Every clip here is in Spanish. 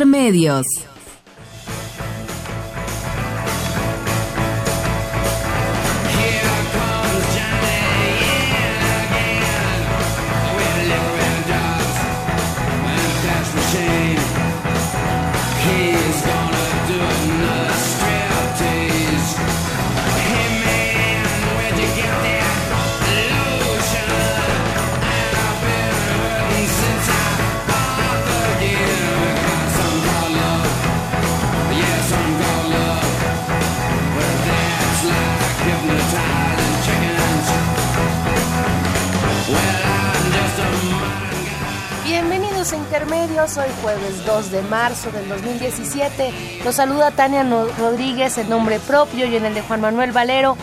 Intermedios. Jueves 2 de marzo del 2017. Los saluda Tania Rodríguez en nombre propio y en el de Juan Manuel Valero,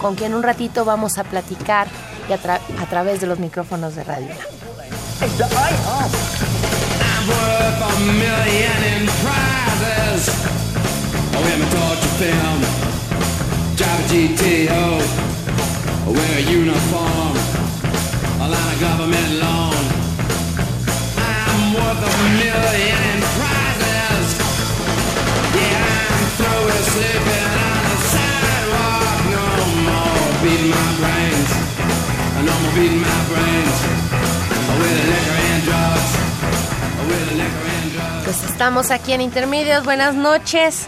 con quien un ratito vamos a platicar y a, tra- a través de los micrófonos de radio. Estamos aquí en Intermedios, buenas noches.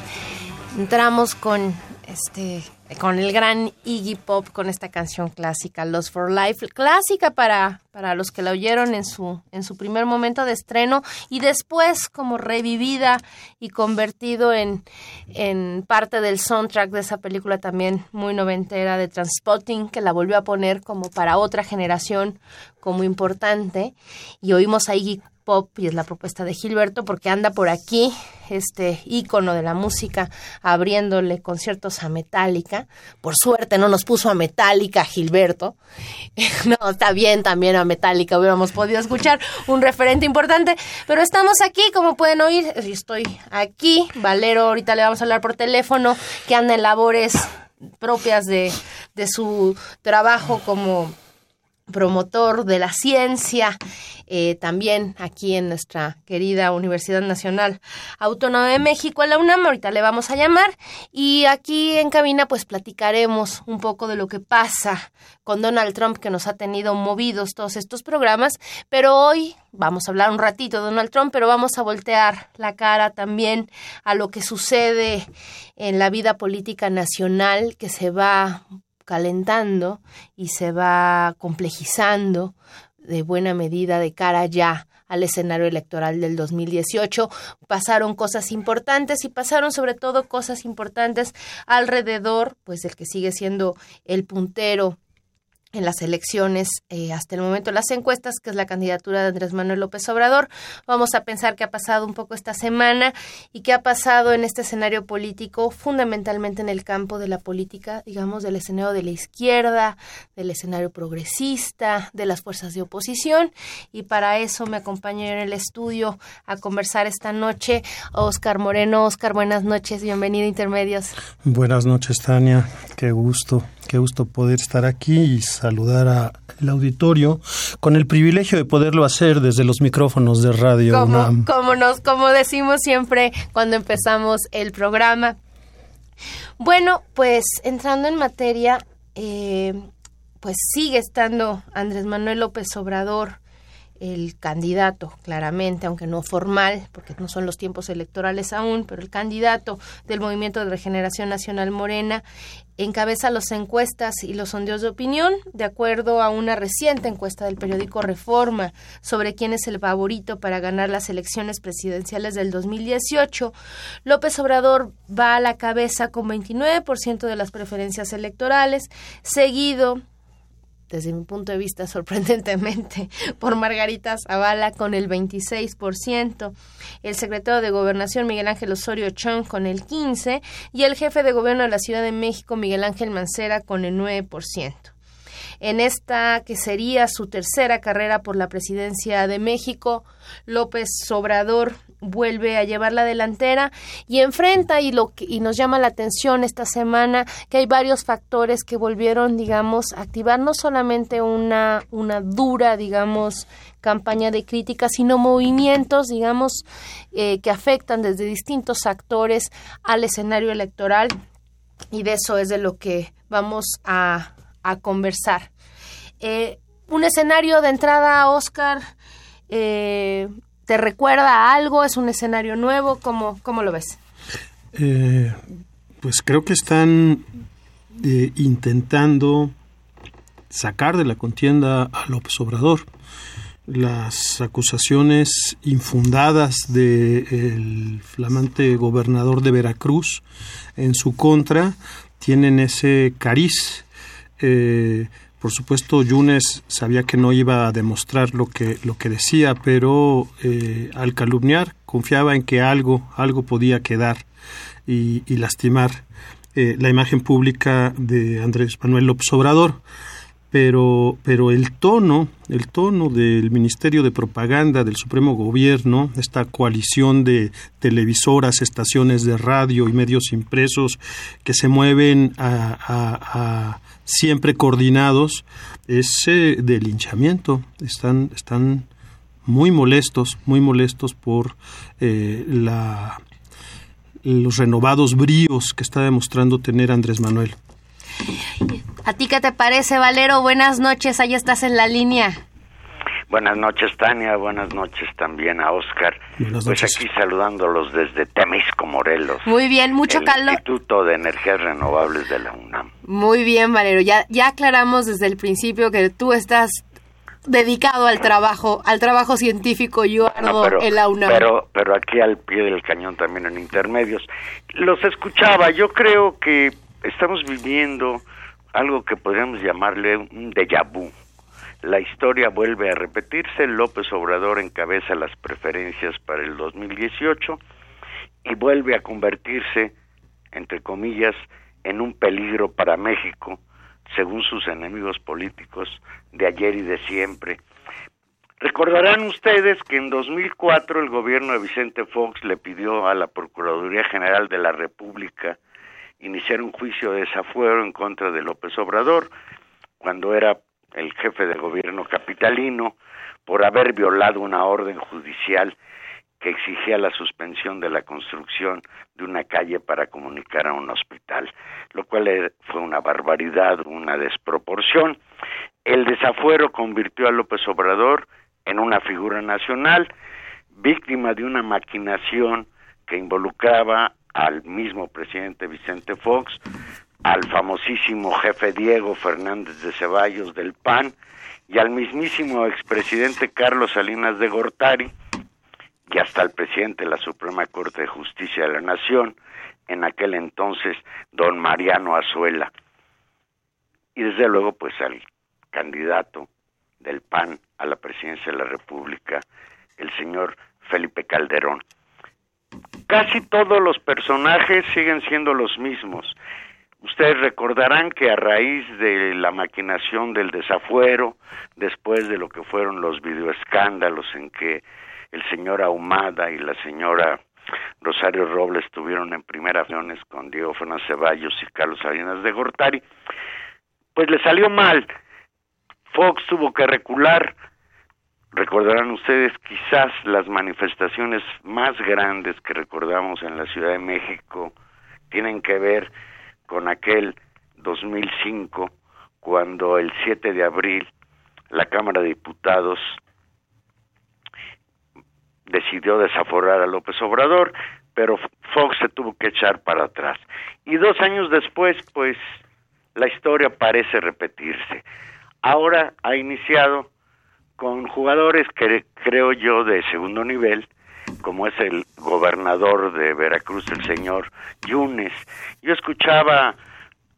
Entramos con este con el gran Iggy Pop con esta canción clásica Lost for Life, clásica para, para los que la oyeron en su en su primer momento de estreno y después como revivida y convertido en en parte del soundtrack de esa película también muy noventera de Transpotting que la volvió a poner como para otra generación como importante. Y oímos a Iggy pop y es la propuesta de Gilberto porque anda por aquí este ícono de la música abriéndole conciertos a Metallica. Por suerte no nos puso a Metallica Gilberto. No, está bien también a Metallica hubiéramos podido escuchar un referente importante, pero estamos aquí, como pueden oír, estoy aquí, Valero, ahorita le vamos a hablar por teléfono, que anda en labores propias de, de su trabajo como promotor de la ciencia, eh, también aquí en nuestra querida Universidad Nacional Autónoma de México, a la UNAM, ahorita le vamos a llamar, y aquí en cabina pues platicaremos un poco de lo que pasa con Donald Trump que nos ha tenido movidos todos estos programas, pero hoy vamos a hablar un ratito de Donald Trump, pero vamos a voltear la cara también a lo que sucede en la vida política nacional que se va calentando y se va complejizando de buena medida de cara ya al escenario electoral del 2018. Pasaron cosas importantes y pasaron sobre todo cosas importantes alrededor, pues del que sigue siendo el puntero en las elecciones eh, hasta el momento las encuestas, que es la candidatura de Andrés Manuel López Obrador. Vamos a pensar qué ha pasado un poco esta semana y qué ha pasado en este escenario político, fundamentalmente en el campo de la política, digamos, del escenario de la izquierda, del escenario progresista, de las fuerzas de oposición. Y para eso me acompaña en el estudio a conversar esta noche Oscar Moreno. Oscar, buenas noches, bienvenido a Intermedios. Buenas noches, Tania. Qué gusto, qué gusto poder estar aquí saludar al auditorio con el privilegio de poderlo hacer desde los micrófonos de Radio como, UNAM. como nos como decimos siempre cuando empezamos el programa. Bueno, pues entrando en materia, eh, pues sigue estando Andrés Manuel López Obrador el candidato, claramente, aunque no formal, porque no son los tiempos electorales aún, pero el candidato del Movimiento de Regeneración Nacional Morena encabeza las encuestas y los sondeos de opinión, de acuerdo a una reciente encuesta del periódico Reforma sobre quién es el favorito para ganar las elecciones presidenciales del 2018. López Obrador va a la cabeza con 29% de las preferencias electorales, seguido desde mi punto de vista sorprendentemente, por Margarita Zavala con el 26%, el secretario de Gobernación Miguel Ángel Osorio Chong con el 15% y el jefe de gobierno de la Ciudad de México Miguel Ángel Mancera con el 9% en esta que sería su tercera carrera por la presidencia de México. López Obrador vuelve a llevar la delantera y enfrenta y lo y nos llama la atención esta semana que hay varios factores que volvieron digamos a activar no solamente una una dura digamos campaña de crítica sino movimientos digamos eh, que afectan desde distintos actores al escenario electoral y de eso es de lo que vamos a, a conversar. Eh, un escenario de entrada, Oscar, eh, ¿te recuerda a algo? ¿Es un escenario nuevo? ¿Cómo, cómo lo ves? Eh, pues creo que están intentando sacar de la contienda a López Obrador. Las acusaciones infundadas del flamante gobernador de Veracruz en su contra tienen ese cariz eh, por supuesto, Yunes sabía que no iba a demostrar lo que, lo que decía, pero eh, al calumniar confiaba en que algo, algo podía quedar y, lastimar eh, la imagen pública de Andrés Manuel López Obrador. Pero, pero el tono, el tono del Ministerio de Propaganda del Supremo Gobierno, esta coalición de televisoras, estaciones de radio y medios impresos que se mueven a siempre coordinados, ese de linchamiento. Están, están muy molestos, muy molestos por eh, la, los renovados bríos que está demostrando tener Andrés Manuel. ¿A ti qué te parece, Valero? Buenas noches, ahí estás en la línea. Buenas noches, Tania. Buenas noches también a Oscar. Buenas pues aquí saludándolos desde Temisco, Morelos. Muy bien, mucho el calor. Instituto de Energías Renovables de la UNAM. Muy bien, Valero. Ya, ya aclaramos desde el principio que tú estás dedicado al trabajo, al trabajo científico y arduo en la UNAM. Pero, pero aquí al pie del cañón también en intermedios. Los escuchaba. Yo creo que estamos viviendo algo que podríamos llamarle un déjà vu la historia vuelve a repetirse, López Obrador encabeza las preferencias para el 2018 y vuelve a convertirse, entre comillas, en un peligro para México, según sus enemigos políticos de ayer y de siempre. Recordarán ustedes que en 2004 el gobierno de Vicente Fox le pidió a la Procuraduría General de la República iniciar un juicio de desafuero en contra de López Obrador cuando era el jefe de gobierno capitalino, por haber violado una orden judicial que exigía la suspensión de la construcción de una calle para comunicar a un hospital, lo cual fue una barbaridad, una desproporción. El desafuero convirtió a López Obrador en una figura nacional, víctima de una maquinación que involucraba al mismo presidente Vicente Fox, al famosísimo jefe Diego Fernández de Ceballos del PAN y al mismísimo expresidente Carlos Salinas de Gortari y hasta el presidente de la Suprema Corte de Justicia de la Nación, en aquel entonces don Mariano Azuela. Y desde luego pues al candidato del PAN a la presidencia de la República, el señor Felipe Calderón. Casi todos los personajes siguen siendo los mismos. Ustedes recordarán que a raíz de la maquinación del desafuero, después de lo que fueron los videoescándalos en que el señor Ahumada y la señora Rosario Robles tuvieron en primera acciones con Fernández Ceballos y Carlos Salinas de Gortari, pues le salió mal. Fox tuvo que recular. Recordarán ustedes quizás las manifestaciones más grandes que recordamos en la Ciudad de México tienen que ver con aquel 2005 cuando el 7 de abril la Cámara de Diputados decidió desaforar a López Obrador, pero Fox se tuvo que echar para atrás. Y dos años después, pues, la historia parece repetirse. Ahora ha iniciado con jugadores que creo yo de segundo nivel, como es el gobernador de Veracruz, el señor Yunes. Yo escuchaba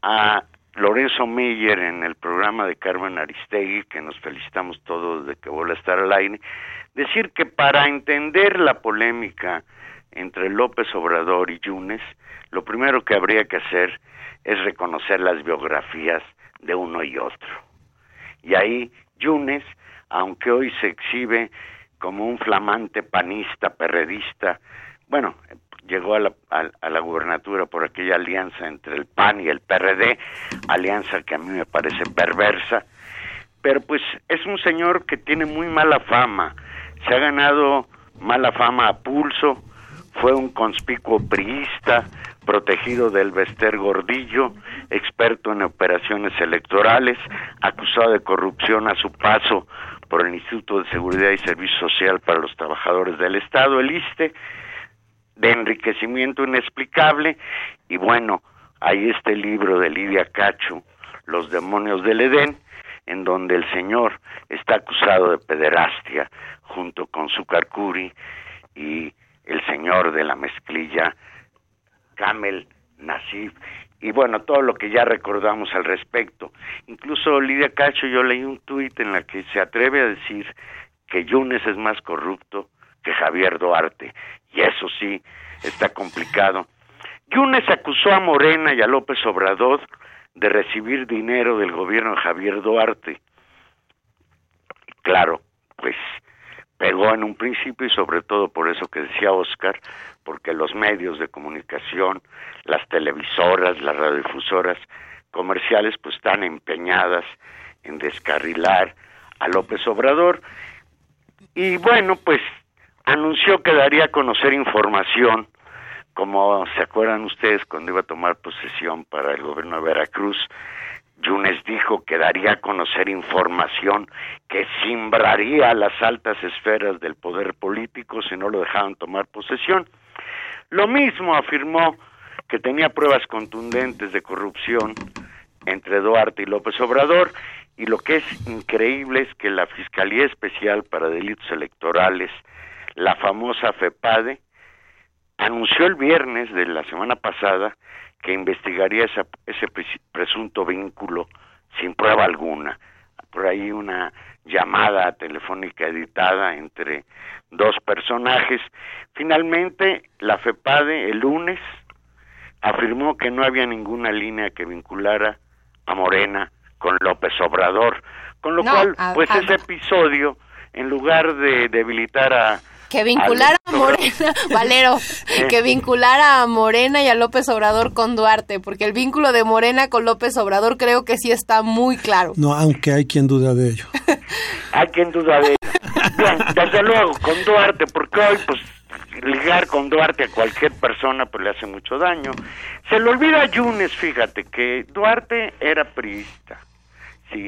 a Lorenzo Meyer en el programa de Carmen Aristegui, que nos felicitamos todos de que vuelva a estar al aire, decir que para entender la polémica entre López Obrador y Yunes, lo primero que habría que hacer es reconocer las biografías de uno y otro. Y ahí Yunes, aunque hoy se exhibe como un flamante panista, perredista, bueno, llegó a la, gubernatura por aquella alianza entre el PAN y el PRD, alianza que a mí me parece perversa, pero pues es un señor que tiene muy mala fama, se ha ganado mala fama a pulso, fue un conspicuo priista, protegido del Vester Gordillo, experto en operaciones electorales, acusado de corrupción a su paso por el Instituto de Seguridad y Servicio Social para los Trabajadores del Estado, el ISTE, de enriquecimiento inexplicable, y bueno, hay este libro de Lidia Cacho, Los demonios del Edén, en donde el señor está acusado de pederastia junto con su Curi y el señor de la mezclilla Camel Nasif y bueno, todo lo que ya recordamos al respecto. Incluso Lidia Cacho, yo leí un tuit en la que se atreve a decir que Yunes es más corrupto que Javier Duarte, y eso sí, está complicado. Yunes acusó a Morena y a López Obrador de recibir dinero del gobierno de Javier Duarte. Claro, pues pegó en un principio y sobre todo por eso que decía Oscar, porque los medios de comunicación, las televisoras, las radiodifusoras comerciales, pues están empeñadas en descarrilar a López Obrador. Y bueno, pues anunció que daría a conocer información, como se acuerdan ustedes cuando iba a tomar posesión para el gobierno de Veracruz, Yunes dijo que daría a conocer información que simbraría las altas esferas del poder político si no lo dejaban tomar posesión. Lo mismo afirmó que tenía pruebas contundentes de corrupción entre Duarte y López Obrador y lo que es increíble es que la Fiscalía Especial para Delitos Electorales, la famosa FEPADE, anunció el viernes de la semana pasada que investigaría ese presunto vínculo sin prueba alguna. Por ahí una llamada telefónica editada entre dos personajes. Finalmente, la FEPADE el lunes afirmó que no había ninguna línea que vinculara a Morena con López Obrador, con lo cual, pues ese episodio, en lugar de debilitar a que vinculara a Morena, Valero, que vinculara a Morena y a López Obrador con Duarte, porque el vínculo de Morena con López Obrador creo que sí está muy claro. No, aunque hay quien duda de ello. hay quien duda de ello. Bien, desde luego, con Duarte, porque hoy, pues, ligar con Duarte a cualquier persona, pues le hace mucho daño. Se le olvida a Yunes, fíjate, que Duarte era priista, sí,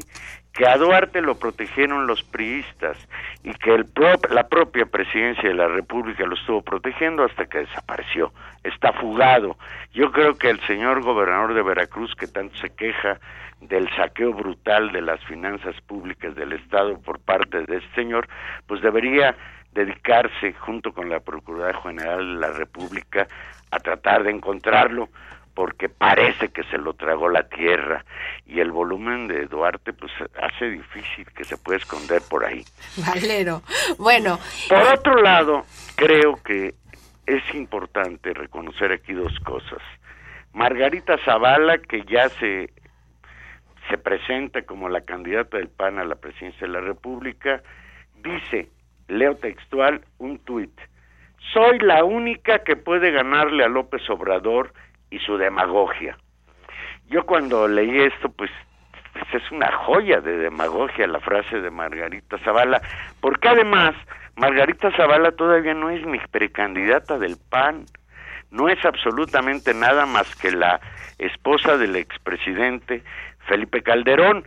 que a Duarte lo protegieron los priistas y que el la propia presidencia de la República lo estuvo protegiendo hasta que desapareció. Está fugado. Yo creo que el señor gobernador de Veracruz, que tanto se queja del saqueo brutal de las finanzas públicas del Estado por parte de este señor, pues debería dedicarse, junto con la Procuraduría General de la República, a tratar de encontrarlo porque parece que se lo tragó la tierra y el volumen de Duarte pues hace difícil que se pueda esconder por ahí. Valero. Bueno. Por otro lado, creo que es importante reconocer aquí dos cosas. Margarita Zavala, que ya se, se presenta como la candidata del PAN a la presidencia de la República, dice, leo textual, un tuit, soy la única que puede ganarle a López Obrador y su demagogia. Yo cuando leí esto, pues, pues, es una joya de demagogia la frase de Margarita Zavala, porque además Margarita Zavala todavía no es ni precandidata del PAN, no es absolutamente nada más que la esposa del expresidente Felipe Calderón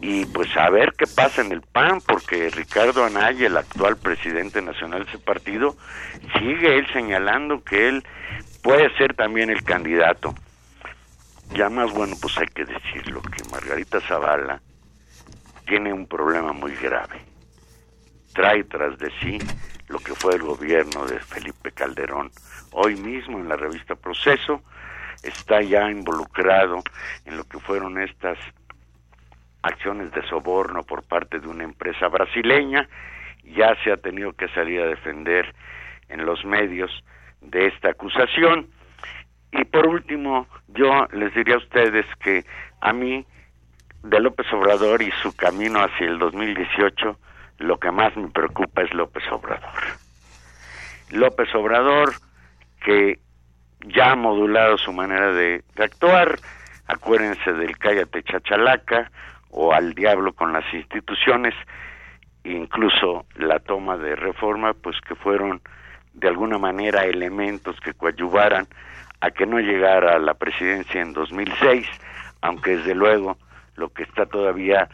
y pues a ver qué pasa en el PAN, porque Ricardo Anaya, el actual presidente nacional de ese partido, sigue él señalando que él puede ser también el candidato. Ya más bueno, pues hay que decirlo, que Margarita Zavala tiene un problema muy grave. Trae tras de sí lo que fue el gobierno de Felipe Calderón. Hoy mismo en la revista Proceso está ya involucrado en lo que fueron estas acciones de soborno por parte de una empresa brasileña, ya se ha tenido que salir a defender en los medios de esta acusación. Y por último, yo les diría a ustedes que a mí, de López Obrador y su camino hacia el 2018, lo que más me preocupa es López Obrador. López Obrador, que ya ha modulado su manera de, de actuar, acuérdense del cállate chachalaca o al diablo con las instituciones, incluso la toma de reforma, pues que fueron de alguna manera elementos que coadyuvaran a que no llegara a la presidencia en 2006, aunque desde luego lo que está todavía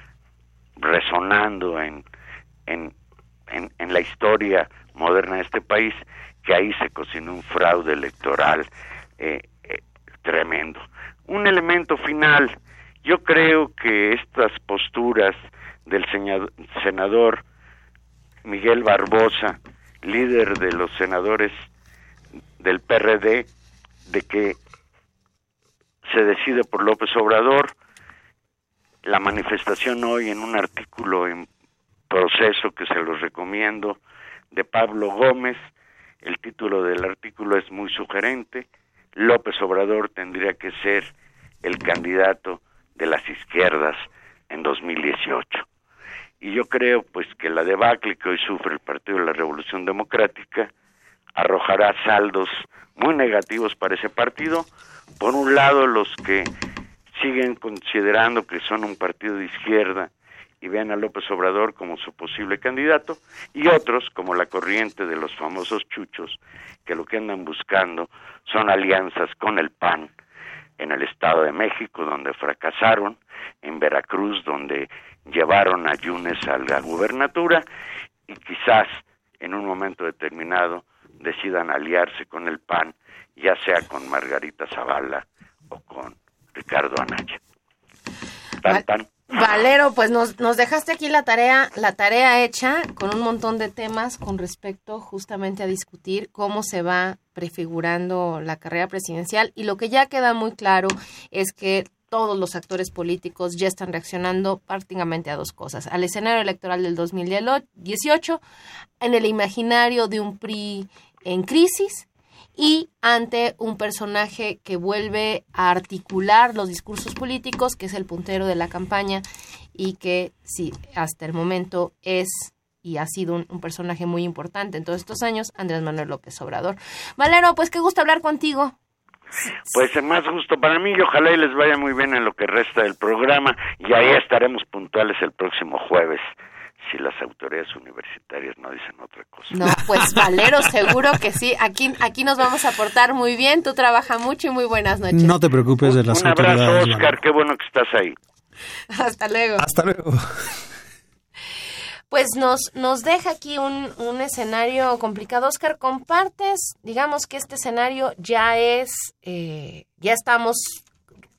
resonando en, en, en, la historia moderna de este país, que ahí se cocinó un fraude electoral eh, eh, tremendo. Un elemento final, yo creo que estas posturas del senador Miguel Barbosa, líder de los senadores del PRD, de que se decide por López Obrador, la manifestación hoy en un artículo en proceso que se los recomiendo de Pablo Gómez, el título del artículo es muy sugerente, López Obrador tendría que ser el candidato de las izquierdas en 2018. Y yo creo pues que la debacle que hoy sufre el Partido de la Revolución Democrática arrojará saldos muy negativos para ese partido. Por un lado, los que siguen considerando que son un partido de izquierda y ven a López Obrador como su posible candidato, y otros, como la corriente de los famosos chuchos, que lo que andan buscando son alianzas con el PAN en el Estado de México, donde fracasaron, en Veracruz, donde llevaron a Yunes a la gubernatura, y quizás en un momento determinado decidan aliarse con el PAN, ya sea con Margarita Zavala o con Ricardo Anaya. Valero, pues nos, nos dejaste aquí la tarea, la tarea hecha con un montón de temas con respecto justamente a discutir cómo se va prefigurando la carrera presidencial y lo que ya queda muy claro es que todos los actores políticos ya están reaccionando prácticamente a dos cosas. Al escenario electoral del 2018, en el imaginario de un PRI en crisis y ante un personaje que vuelve a articular los discursos políticos, que es el puntero de la campaña y que sí, hasta el momento es y ha sido un, personaje muy importante en todos estos años, Andrés Manuel López Obrador. Valero, pues qué gusto hablar contigo. Pues es más gusto para mí y ojalá y les vaya muy bien en lo que resta del programa y ahí estaremos puntuales el próximo jueves si las autoridades universitarias no dicen otra cosa. No, pues Valero, seguro que sí. Aquí, aquí nos vamos a portar muy bien. Tú trabajas mucho y muy buenas noches. No te preocupes de las autoridades. Un abrazo, Oscar. Qué bueno que estás ahí. Hasta luego. Hasta luego. Pues nos, nos deja aquí un, un escenario complicado. Oscar, compartes, digamos que este escenario ya es, eh, ya estamos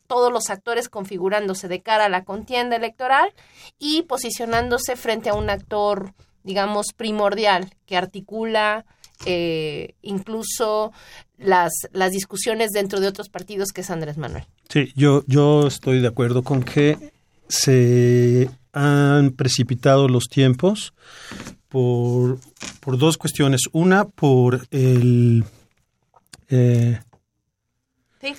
todos los actores configurándose de cara a la contienda electoral y posicionándose frente a un actor, digamos, primordial que articula eh, incluso las, las discusiones dentro de otros partidos que es Andrés Manuel. Sí, yo, yo estoy de acuerdo con que se han precipitado los tiempos por, por dos cuestiones. Una, por el... Eh, sí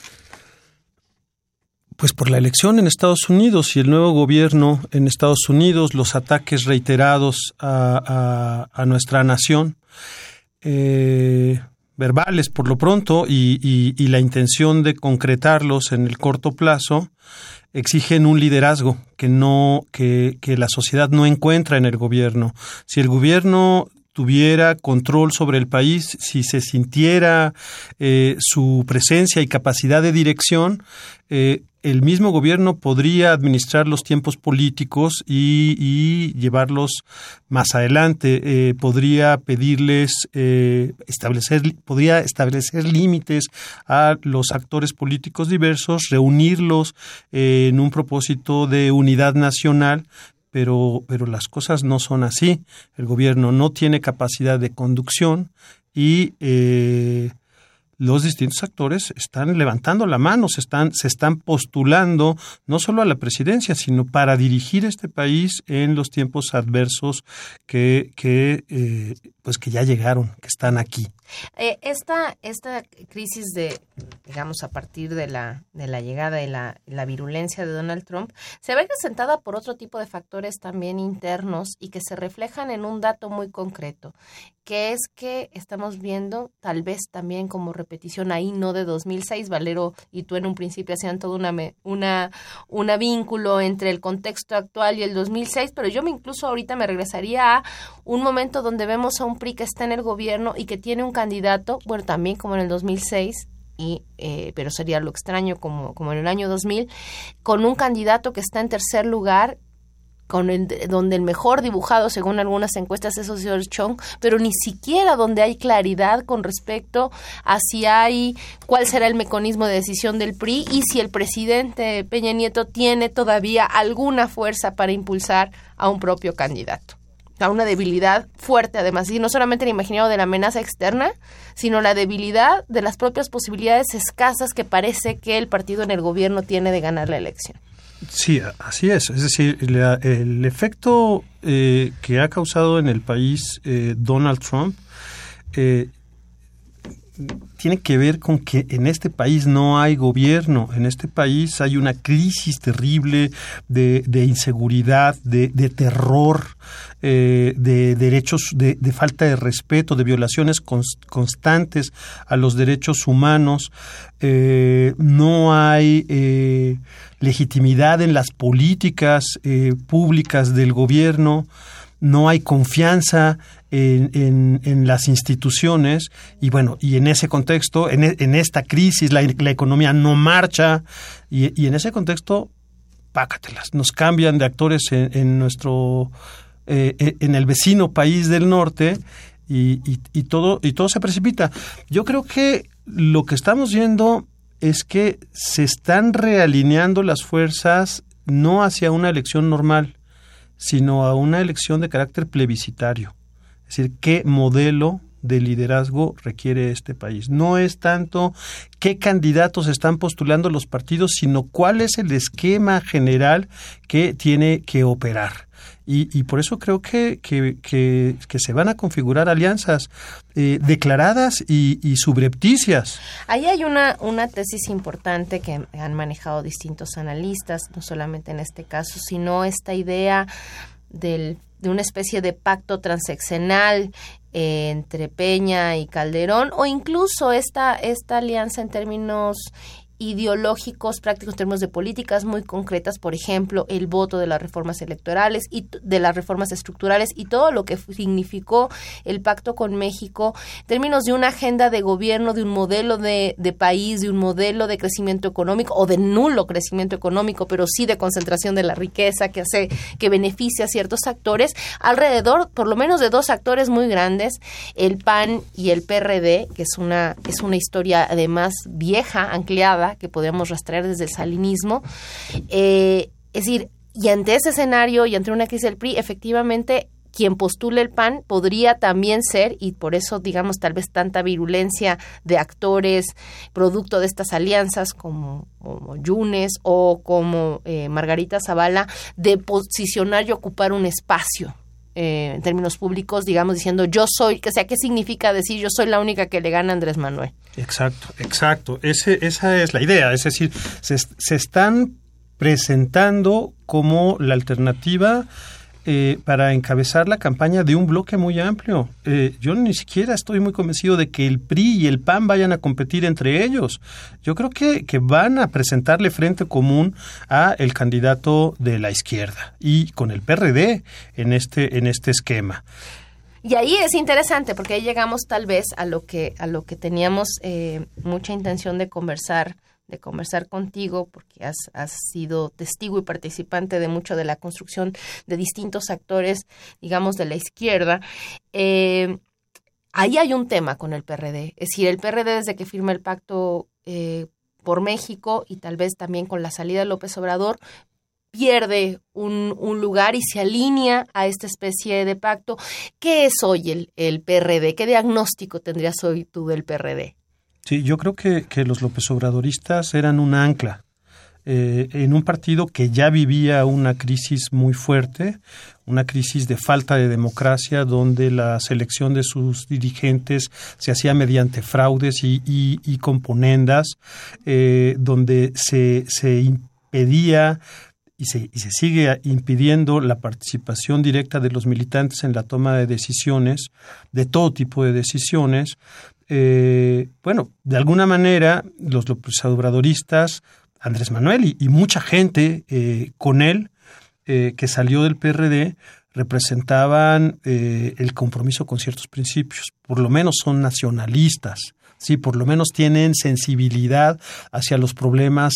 pues por la elección en Estados Unidos y el nuevo gobierno en Estados Unidos, los ataques reiterados a, nuestra nación, eh, verbales por lo pronto, y, la intención de concretarlos en el corto plazo, exigen un liderazgo que no que, la sociedad no encuentra en el gobierno. Si el gobierno tuviera control sobre el país, si se sintiera eh, su presencia y capacidad de dirección, eh, el mismo gobierno podría administrar los tiempos políticos y, llevarlos más adelante. Eh, podría pedirles eh, establecer, podría establecer límites a los actores políticos diversos, reunirlos eh, en un propósito de unidad nacional, pero, pero las cosas no son así. El gobierno no tiene capacidad de conducción y los distintos actores están levantando la mano, se están, se están postulando no solo a la presidencia, sino para dirigir este país en los tiempos adversos que, que eh, pues que ya llegaron, que están aquí. Eh, esta, esta crisis de, digamos, a partir de la, de la llegada y la, la virulencia de Donald Trump, se ve representada por otro tipo de factores también internos y que se reflejan en un dato muy concreto, que es que estamos viendo, tal vez también como repetición ahí, no de 2006, Valero y tú en un principio hacían todo una, una, una vínculo entre el contexto actual y el 2006, pero yo me incluso ahorita me regresaría a un momento donde vemos a un PRI que está en el gobierno y que tiene un candidato, bueno, también como en el 2006, y, eh, pero sería lo extraño como, como en el año 2000, con un candidato que está en tercer lugar con el, donde el mejor dibujado según algunas encuestas es Oscar Chong, pero ni siquiera donde hay claridad con respecto a si hay cuál será el mecanismo de decisión del PRI y si el presidente Peña Nieto tiene todavía alguna fuerza para impulsar a un propio candidato a una debilidad fuerte, además, y no solamente el imaginado de la amenaza externa, sino la debilidad de las propias posibilidades escasas que parece que el partido en el gobierno tiene de ganar la elección. Sí, así es. Es decir, el efecto eh, que ha causado en el país eh, Donald Trump eh, tiene que ver con que en este país no hay gobierno, en este país hay una crisis terrible de, inseguridad, de, terror, eh, de derechos, de, falta de respeto, de violaciones constantes a los derechos humanos. Eh, no hay eh, legitimidad en las políticas públicas del gobierno no hay confianza en, las instituciones y bueno, y en ese contexto, en, en esta crisis, la, la, economía no marcha y, y, en ese contexto, pácatelas, nos cambian de actores en, nuestro, eh, eh, en el vecino país del norte y, y, todo, y todo se precipita. Yo creo que lo que estamos viendo es que se están realineando las fuerzas no hacia una elección normal, sino a una elección de carácter plebiscitario. Es decir, qué modelo de liderazgo requiere este país. No es tanto qué candidatos están postulando los partidos, sino cuál es el esquema general que tiene que operar. Y, por eso creo que, que, se van a configurar alianzas eh, declaradas y, y, subrepticias. Ahí hay una, una tesis importante que han manejado distintos analistas, no solamente en este caso, sino esta idea del, de una especie de pacto transeccional eh, entre Peña y Calderón o incluso esta, esta alianza en términos ideológicos prácticos en términos de políticas muy concretas, por ejemplo, el voto de las reformas electorales y de las reformas estructurales y todo lo que significó el pacto con México en términos de una agenda de gobierno, de un modelo de, país, de un modelo de crecimiento económico o de nulo crecimiento económico, pero sí de concentración de la riqueza que hace que beneficia a ciertos actores, alrededor por lo menos de dos actores muy grandes, el PAN y el PRD, que es una, es una historia además vieja, ancleada que podemos rastrear desde el salinismo. Eh, es decir, y ante ese escenario y ante una crisis del PRI, efectivamente quien postule el PAN podría también ser, y por eso digamos tal vez tanta virulencia de actores producto de estas alianzas como, Yunes o como eh, Margarita Zavala, de posicionar y ocupar un espacio eh, en términos públicos, digamos, diciendo yo soy, que sea, ¿qué significa decir yo soy la única que le gana a Andrés Manuel? Exacto, exacto. Ese, esa es la idea. Es decir, se, se están presentando como la alternativa eh, para encabezar la campaña de un bloque muy amplio. Eh, yo ni siquiera estoy muy convencido de que el PRI y el PAN vayan a competir entre ellos. Yo creo que, que van a presentarle frente común a el candidato de la izquierda y con el PRD en este, en este esquema. Y ahí es interesante porque ahí llegamos tal vez a lo que a lo que teníamos eh, mucha intención de conversar de conversar contigo porque has, has, sido testigo y participante de mucho de la construcción de distintos actores, digamos, de la izquierda. Eh, ahí hay un tema con el PRD. Es decir, el PRD desde que firma el pacto eh, por México y tal vez también con la salida de López Obrador, pierde un, un, lugar y se alinea a esta especie de pacto. ¿Qué es hoy el, el PRD? ¿Qué diagnóstico tendrías hoy tú del PRD? Sí, yo creo que, que los López Obradoristas eran un ancla eh, en un partido que ya vivía una crisis muy fuerte, una crisis de falta de democracia, donde la selección de sus dirigentes se hacía mediante fraudes y, y, componendas, eh, donde se, se impedía y se, y se, sigue impidiendo la participación directa de los militantes en la toma de decisiones, de todo tipo de decisiones. Eh, bueno, de alguna manera, los obradoristas Andrés Manuel y, mucha gente eh, con él eh, que salió del PRD representaban el compromiso con ciertos principios, por lo menos son nacionalistas, sí, por lo menos tienen sensibilidad hacia los problemas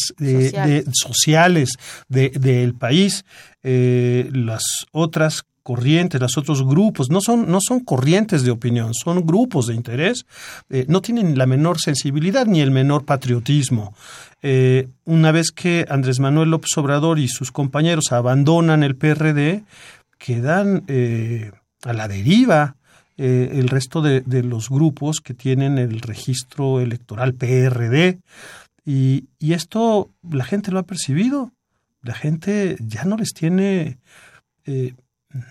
sociales del país. las otras corrientes, los otros grupos, no son, no son corrientes de opinión, son grupos de interés, no tienen la menor sensibilidad ni el menor patriotismo. Eh, una vez que Andrés Manuel López Obrador y sus compañeros abandonan el PRD, quedan eh, a la deriva eh, el resto de, los grupos que tienen el registro electoral PRD. Y, esto la gente lo ha percibido. La gente ya no les tiene,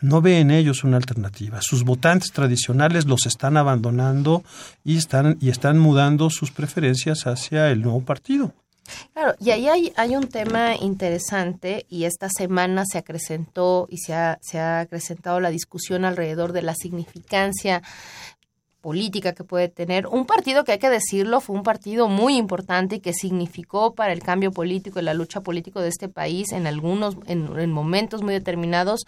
no ve en ellos una alternativa. Sus votantes tradicionales los están abandonando y están, y están mudando sus preferencias hacia el nuevo partido. Claro, y ahí hay, hay un tema interesante y esta semana se acrecentó y se ha, se ha acrecentado la discusión alrededor de la significancia política que puede tener. Un partido que hay que decirlo fue un partido muy importante y que significó para el cambio político y la lucha política de este país en algunos, en, momentos muy determinados,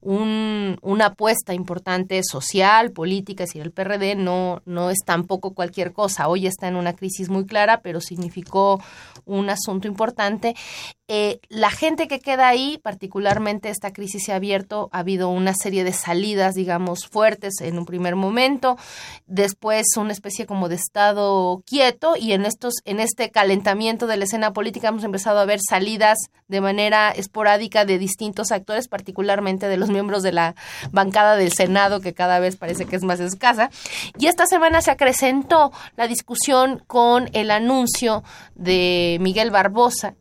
un, una apuesta importante social, política. Si el PRD no, no es tampoco cualquier cosa. Hoy está en una crisis muy clara, pero significó un asunto importante. Eh, la gente que queda ahí, particularmente esta crisis se ha abierto, ha habido una serie de salidas, digamos, fuertes en un primer momento después una especie como de estado quieto y en estos en este calentamiento de la escena política hemos empezado a ver salidas de manera esporádica de distintos actores, particularmente de los miembros de la bancada del Senado que cada vez parece que es más escasa. Y esta semana se acrecentó la discusión con el anuncio de Miguel Barbosa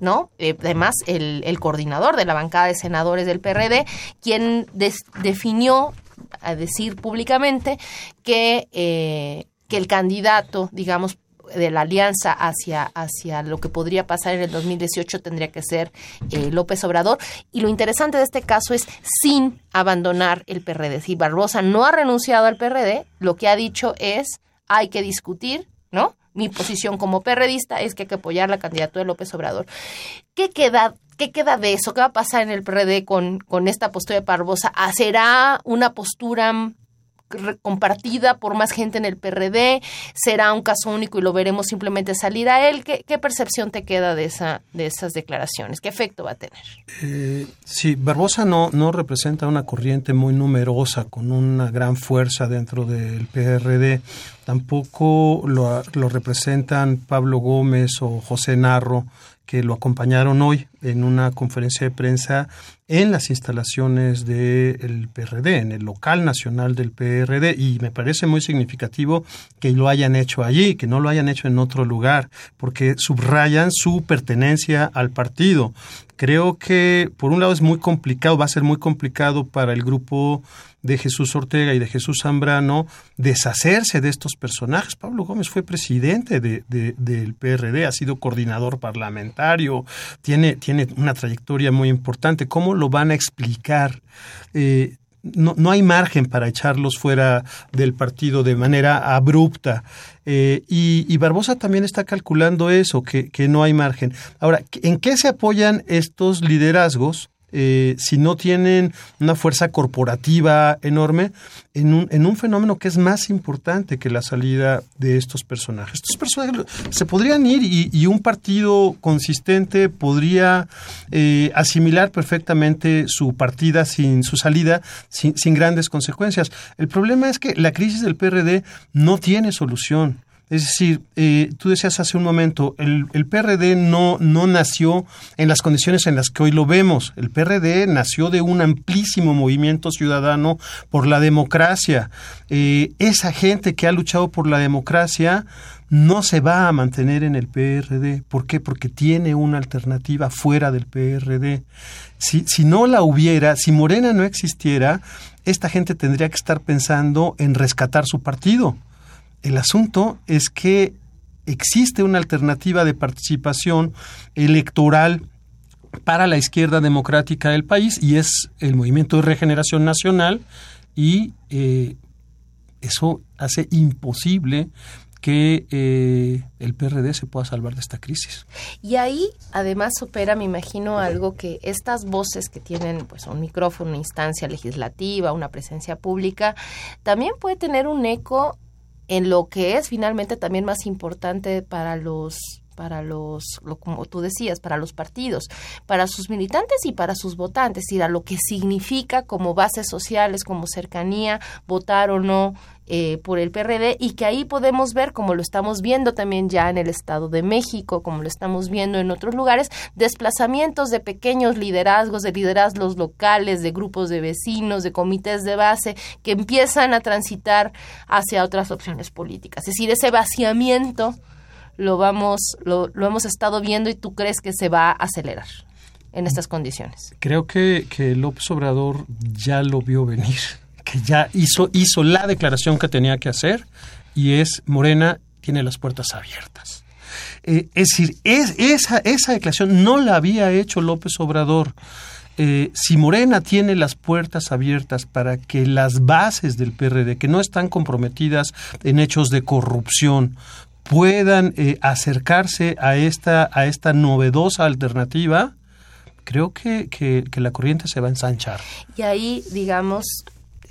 ¿no? Eh, además, el, el, coordinador de la bancada de senadores del PRD, quien definió a decir públicamente que, eh, que el candidato, digamos, de la alianza hacia, hacia lo que podría pasar en el 2018 tendría que ser eh, López Obrador. Y lo interesante de este caso es sin abandonar el PRD. Si Barbosa no ha renunciado al PRD, lo que ha dicho es hay que discutir, ¿no? Mi posición como perredista es que hay que apoyar la candidatura de López Obrador. ¿Qué queda ¿Qué queda de eso? ¿Qué va a pasar en el PRD con, con esta postura de Barbosa? ¿Será una postura compartida por más gente en el PRD? ¿Será un caso único y lo veremos simplemente salir a él? ¿Qué, percepción te queda de, esa, de esas declaraciones? ¿Qué efecto va a tener? Eh, sí, Barbosa no, no representa una corriente muy numerosa con una gran fuerza dentro del PRD. Tampoco lo, lo representan Pablo Gómez o José Narro que lo acompañaron hoy en una conferencia de prensa en las instalaciones del PRD, en el local nacional del PRD, y me parece muy significativo que lo hayan hecho allí, que no lo hayan hecho en otro lugar, porque subrayan su pertenencia al partido. Creo que, por un lado, es muy complicado, va a ser muy complicado para el grupo de Jesús Ortega y de Jesús Zambrano deshacerse de estos personajes. Pablo Gómez fue presidente de, del PRD, ha sido coordinador parlamentario, tiene, tiene una trayectoria muy importante. ¿Cómo lo van a explicar? Eh, no, no, hay margen para echarlos fuera del partido de manera abrupta. Eh, y, y, Barbosa también está calculando eso, que, que no hay margen. Ahora, ¿en qué se apoyan estos liderazgos? Eh, si no tienen una fuerza corporativa enorme, en un, en un fenómeno que es más importante que la salida de estos personajes. Estos personajes se podrían ir y, un partido consistente podría eh, asimilar perfectamente su partida sin su salida, sin, sin grandes consecuencias. El problema es que la crisis del PRD no tiene solución Es decir, eh, tú decías hace un momento, el, el, PRD no, no nació en las condiciones en las que hoy lo vemos. El PRD nació de un amplísimo movimiento ciudadano por la democracia. Eh, esa gente que ha luchado por la democracia no se va a mantener en el PRD. ¿Por qué? Porque tiene una alternativa fuera del PRD. Si, si no la hubiera, si Morena no existiera, esta gente tendría que estar pensando en rescatar su partido el asunto es que existe una alternativa de participación electoral para la izquierda democrática del país y es el Movimiento de Regeneración Nacional y eh, eso hace imposible que eh, el PRD se pueda salvar de esta crisis. Y ahí además opera, me imagino, algo que estas voces que tienen pues un micrófono, una instancia legislativa, una presencia pública, también puede tener un eco en lo que es finalmente también más importante para los para los, lo, como tú decías, para los partidos, para sus militantes y para sus votantes, y a lo que significa como bases sociales, como cercanía, votar o no eh, por el PRD y que ahí podemos ver, como lo estamos viendo también ya en el Estado de México, como lo estamos viendo en otros lugares, desplazamientos de pequeños liderazgos, de liderazgos locales, de grupos de vecinos, de comités de base, que empiezan a transitar hacia otras opciones políticas. Es decir, ese vaciamiento lo vamos, lo, lo hemos estado viendo y tú crees que se va a acelerar en estas condiciones. Creo que, que López Obrador ya lo vio venir, que ya hizo, hizo la declaración que tenía que hacer y es Morena tiene las puertas abiertas. Eh, es decir, es, esa, esa declaración no la había hecho López Obrador. Eh, si Morena tiene las puertas abiertas para que las bases del PRD, que no están comprometidas en hechos de corrupción, puedan eh, acercarse a esta, a esta novedosa alternativa, creo que, que, la corriente se va a ensanchar. Y ahí, digamos,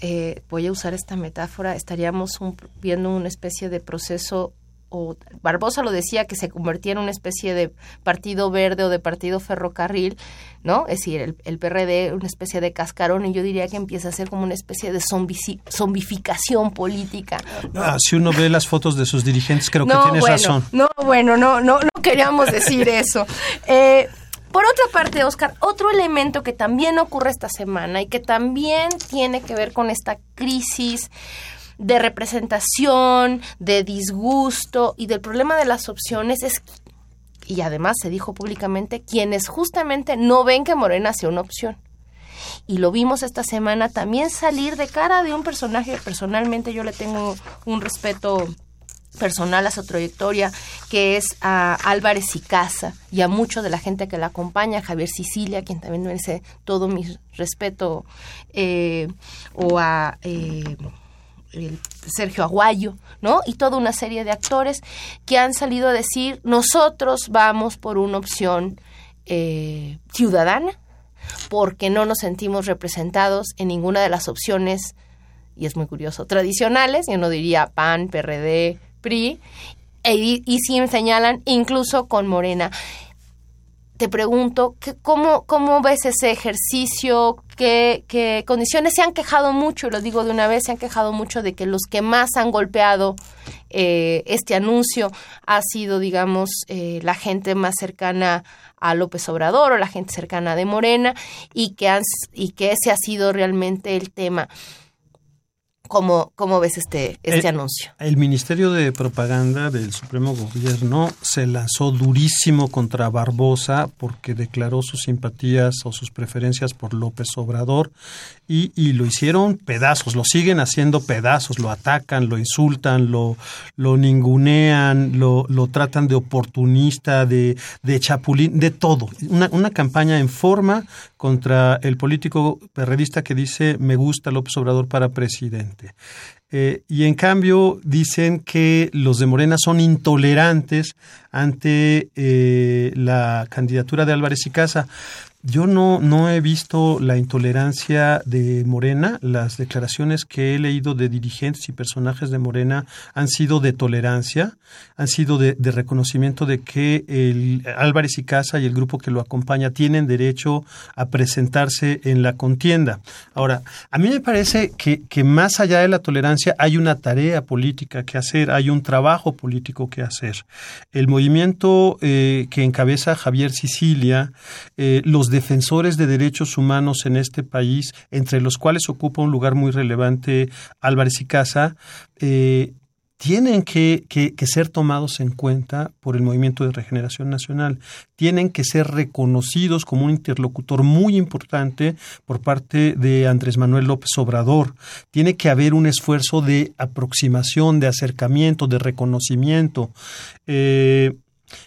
eh, voy a usar esta metáfora, estaríamos viendo una especie de proceso o Barbosa lo decía que se convertía en una especie de partido verde o de partido ferrocarril, ¿no? Es decir, el, el PRD, una especie de cascarón, y yo diría que empieza a ser como una especie de zombificación política. Ah, si uno ve las fotos de sus dirigentes, creo que tienes razón. No, bueno, no, no, no queríamos decir eso. Eh, por otra parte, Oscar, otro elemento que también ocurre esta semana y que también tiene que ver con esta crisis de representación, de disgusto y del problema de las opciones es y además se dijo públicamente quienes justamente no ven que Morena sea una opción. Y lo vimos esta semana también salir de cara de un personaje, personalmente yo le tengo un respeto personal a su trayectoria, que es a Álvarez y Casa y a mucho de la gente que la acompaña, Javier Sicilia, quien también merece todo mi respeto, eh, o a... Eh, Sergio Aguayo, ¿no? Y toda una serie de actores que han salido a decir, nosotros vamos por una opción eh, ciudadana, porque no nos sentimos representados en ninguna de las opciones, y es muy curioso, tradicionales, yo no diría PAN, PRD, PRI, e, y, y sí señalan incluso con Morena te pregunto, cómo, ¿cómo ves ese ejercicio? ¿Qué, ¿Qué, condiciones se han quejado mucho? Lo digo de una vez, se han quejado mucho de que los que más han golpeado eh, este anuncio ha sido, digamos, eh, la gente más cercana a López Obrador o la gente cercana de Morena y que, han, y que ese ha sido realmente el tema. ¿Cómo, ¿Cómo, ves este, este anuncio? El Ministerio de Propaganda del Supremo Gobierno se lanzó durísimo contra Barbosa porque declaró sus simpatías o sus preferencias por López Obrador y, y lo hicieron pedazos, lo siguen haciendo pedazos, lo atacan, lo insultan, lo, lo ningunean, lo, lo tratan de oportunista, de, de chapulín, de todo. Una, una campaña en forma contra el político perredista que dice me gusta López Obrador para presidente. Eh, y en cambio dicen que los de Morena son intolerantes ante eh, la candidatura de Álvarez y Casa. Yo no, no he visto la intolerancia de Morena. Las declaraciones que he leído de dirigentes y personajes de Morena han sido de tolerancia, han sido de, reconocimiento de que el Álvarez y Casa y el grupo que lo acompaña tienen derecho a presentarse en la contienda. Ahora, a mí me parece que, que más allá de la tolerancia, hay una tarea política que hacer, hay un trabajo político que hacer. El movimiento eh, que encabeza Javier Sicilia, eh, los defensores de derechos humanos en este país, entre los cuales ocupa un lugar muy relevante Álvarez y Casa, eh, tienen que, ser tomados en cuenta por el Movimiento de Regeneración Nacional, tienen que ser reconocidos como un interlocutor muy importante por parte de Andrés Manuel López Obrador. Tiene que haber un esfuerzo de aproximación, de acercamiento, de reconocimiento. Eh,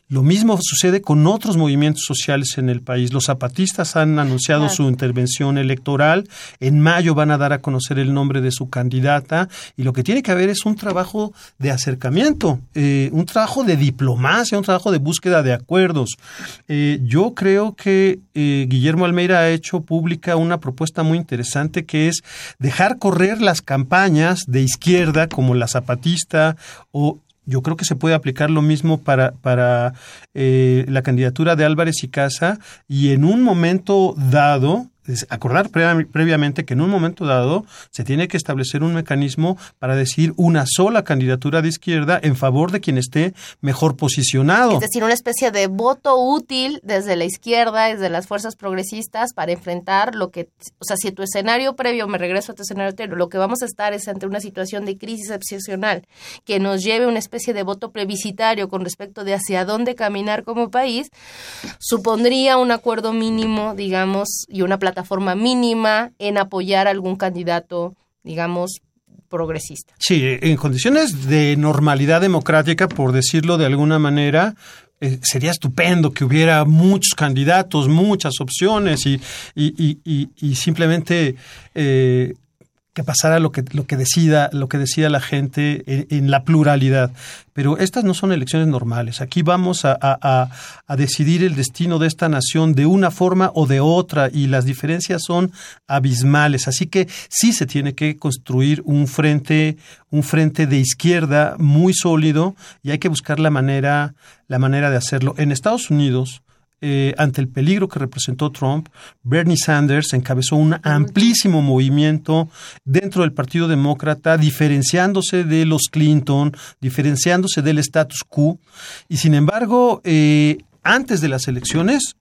lo mismo sucede con otros movimientos sociales en el país. Los zapatistas han anunciado su intervención electoral. En mayo van a dar a conocer el nombre de su candidata. Y lo que tiene que haber es un trabajo de acercamiento, eh, un trabajo de diplomacia, un trabajo de búsqueda de acuerdos. Eh, yo creo que eh, Guillermo Almeida ha hecho pública una propuesta muy interesante que es dejar correr las campañas de izquierda como la zapatista o yo creo que se puede aplicar lo mismo para, para eh, la candidatura de Álvarez y Casa y en un momento dado acordar previamente que en un momento dado se tiene que establecer un mecanismo para decir una sola candidatura de izquierda en favor de quien esté mejor posicionado. Es decir, una especie de voto útil desde la izquierda, desde las fuerzas progresistas para enfrentar lo que, o sea, si tu escenario previo, me regreso a tu escenario previo, lo que vamos a estar es ante una situación de crisis excepcional que nos lleve a una especie de voto plebiscitario con respecto de hacia dónde caminar como país, supondría un acuerdo mínimo, digamos, y una plataforma forma mínima en apoyar a algún candidato, digamos, progresista. Sí, en condiciones de normalidad democrática, por decirlo de alguna manera, eh, sería estupendo que hubiera muchos candidatos, muchas opciones y, y, y, y simplemente eh, que pasara lo que, lo que decida, lo que decida la gente en, la pluralidad. Pero estas no son elecciones normales. Aquí vamos a, a, decidir el destino de esta nación de una forma o de otra y las diferencias son abismales. Así que sí se tiene que construir un frente, un frente de izquierda muy sólido y hay que buscar la manera, la manera de hacerlo. En Estados Unidos, eh, ante el peligro que representó Trump, Bernie Sanders encabezó un amplísimo movimiento dentro del Partido Demócrata, diferenciándose de los Clinton, diferenciándose del status quo, y sin embargo, eh, antes de las elecciones,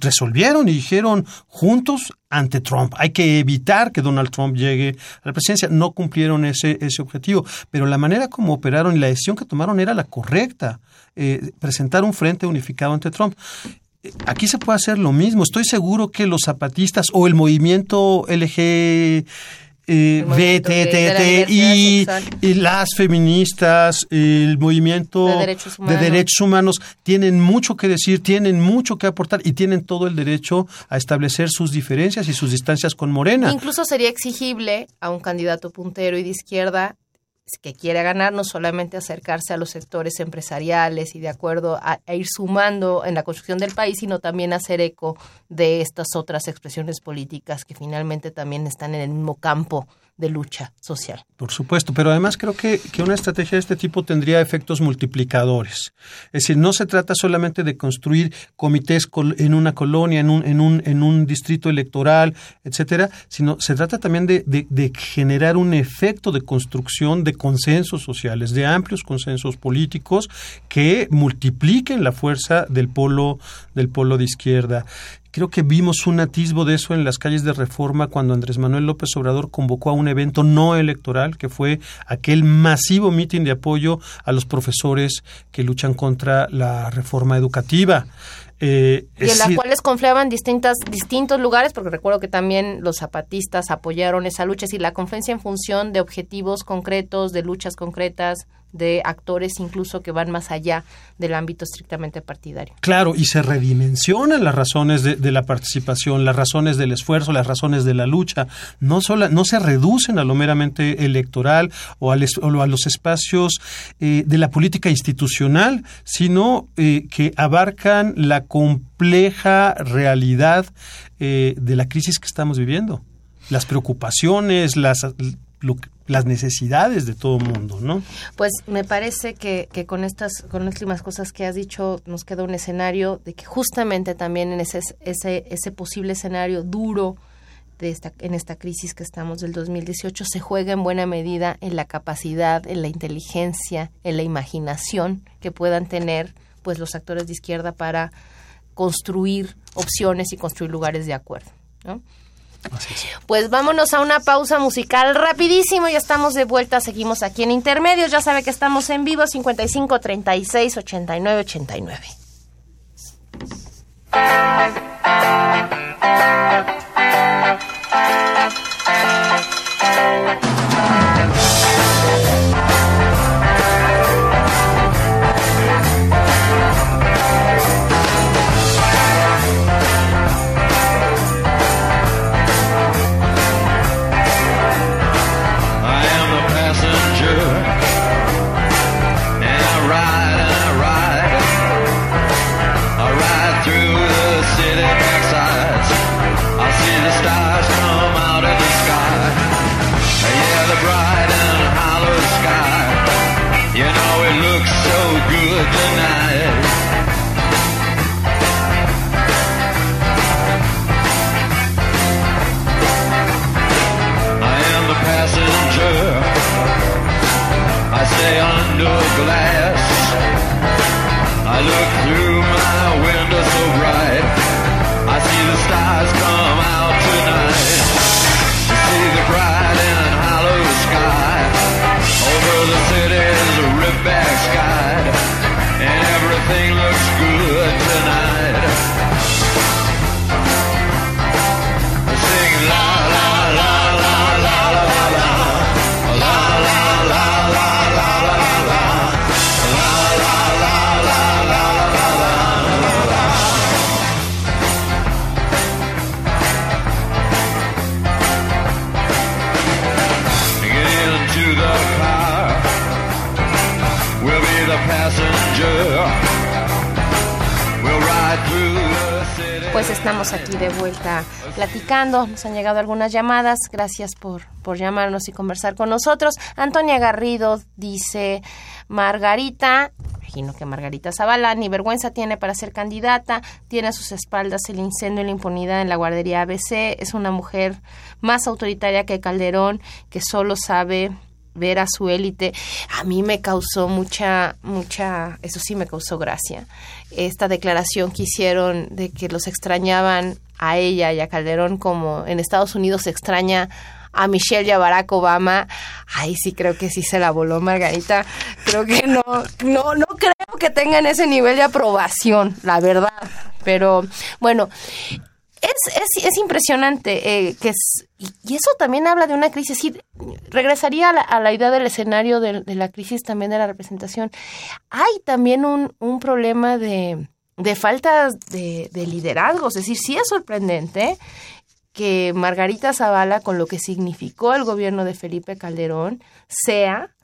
resolvieron y dijeron juntos ante Trump. Hay que evitar que Donald Trump llegue a la presidencia. No cumplieron ese, ese objetivo, pero la manera como operaron y la decisión que tomaron era la correcta. Eh, presentar un frente unificado ante Trump aquí se puede hacer lo mismo. Estoy seguro que los zapatistas o el movimiento LG eh, y, las feministas, el movimiento de derechos, humanos. tienen mucho que decir, tienen mucho que aportar y tienen todo el derecho a establecer sus diferencias y sus distancias con Morena. Incluso sería exigible a un candidato puntero y de izquierda que quiere ganar, no solamente acercarse a los sectores empresariales y de acuerdo a, ir sumando en la construcción del país, sino también hacer eco de estas otras expresiones políticas que finalmente también están en el mismo campo de lucha social. Por supuesto, pero además creo que, que, una estrategia de este tipo tendría efectos multiplicadores. Es decir, no se trata solamente de construir comités en una colonia, en un, en un, en un distrito electoral, etcétera, sino se trata también de, de, de generar un efecto de construcción de consensos sociales, de amplios consensos políticos que multipliquen la fuerza del polo, del polo de izquierda. Creo que vimos un atisbo de eso en las calles de Reforma cuando Andrés Manuel López Obrador convocó a un evento no electoral, que fue aquel masivo mitin de apoyo a los profesores que luchan contra la reforma educativa. Eh, y en las cuales confluían distintas, distintos lugares, porque recuerdo que también los zapatistas apoyaron esa lucha, es decir, la confluencia en función de objetivos concretos, de luchas concretas, de actores incluso que van más allá del ámbito estrictamente partidario. Claro, y se redimensionan las razones de, la participación, las razones del esfuerzo, las razones de la lucha. No, solo, no se reducen a lo meramente electoral o, a los espacios eh, de la política institucional, sino eh, que abarcan la compleja realidad eh, de la crisis que estamos viviendo. Las preocupaciones, las, las necesidades de todo mundo, ¿no? Pues me parece que, que, con estas con las últimas cosas que has dicho nos queda un escenario de que justamente también en ese ese ese posible escenario duro de esta, en esta crisis que estamos del 2018 se juega en buena medida en la capacidad, en la inteligencia, en la imaginación que puedan tener pues los actores de izquierda para construir opciones y construir lugares de acuerdo. ¿no? Pues vámonos a una pausa musical rapidísimo, ya estamos de vuelta, seguimos aquí en Intermedios, ya sabe que estamos en vivo 55 36 89 89. Aquí de vuelta platicando, nos han llegado algunas llamadas, gracias por, por llamarnos y conversar con nosotros. Antonia Garrido dice, Margarita, imagino que Margarita Zavala, ni vergüenza tiene para ser candidata, tiene a sus espaldas el incendio y la impunidad en la guardería ABC, es una mujer más autoritaria que Calderón, que solo sabe ver a su élite, a mí me causó mucha, mucha, eso sí me causó gracia. Esta declaración que hicieron de que los extrañaban a ella y a Calderón como en Estados Unidos se extraña a Michelle y a Barack Obama, ay sí creo que sí se la voló Margarita, creo que no, no, no creo que tengan ese nivel de aprobación, la verdad, pero bueno, es, es, es impresionante eh, que y eso también habla de una crisis. Sí, regresaría a la, a la idea del escenario de, de la crisis también de la representación. Hay también un, un problema de, de falta de, de liderazgo. Es decir, sí es sorprendente que Margarita Zavala, con lo que significó el gobierno de Felipe Calderón, sea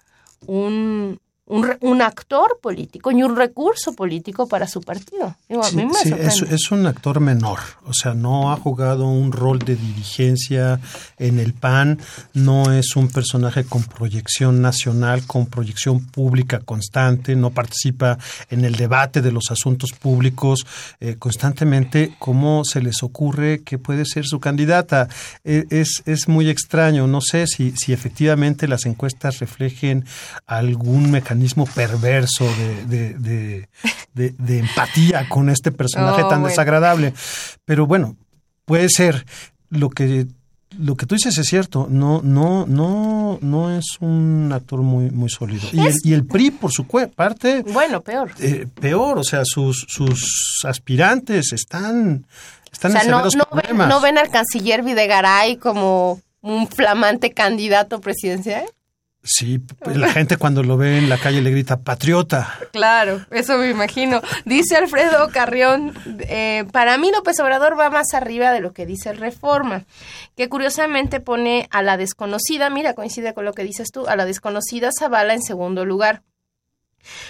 un, un, un actor político y un recurso político para su partido. Digo, a Sí, mí me sí, es, es un actor menor, o sea, no ha jugado un rol de dirigencia en el PAN, no es un personaje con proyección nacional, con proyección pública constante, no participa en el debate de los asuntos públicos eh, constantemente. ¿Cómo se les ocurre que puede ser su candidata? Eh, es, es muy extraño, no sé si, si efectivamente las encuestas reflejen algún mecanismo perverso de, de, de, de- de empatía con este personaje Oh, tan bueno. desagradable. Pero bueno, puede ser. Lo que lo que tú dices es cierto, no, no, no, no es un actor muy, muy sólido. Y el, y el PRI, por su parte, Bueno, peor. eh, peor, o sea, sus, sus aspirantes están, están O sea, en no, no, ven, problemas. no ven al canciller Videgaray como un flamante candidato presidencial. Sí, la gente cuando lo ve en la calle le grita patriota. Claro, eso me imagino. Dice Alfredo Carrión, eh, para mí López Obrador va más arriba de lo que dice Reforma, que curiosamente pone a la desconocida, mira, coincide con lo que dices tú, a la desconocida Zavala en segundo lugar.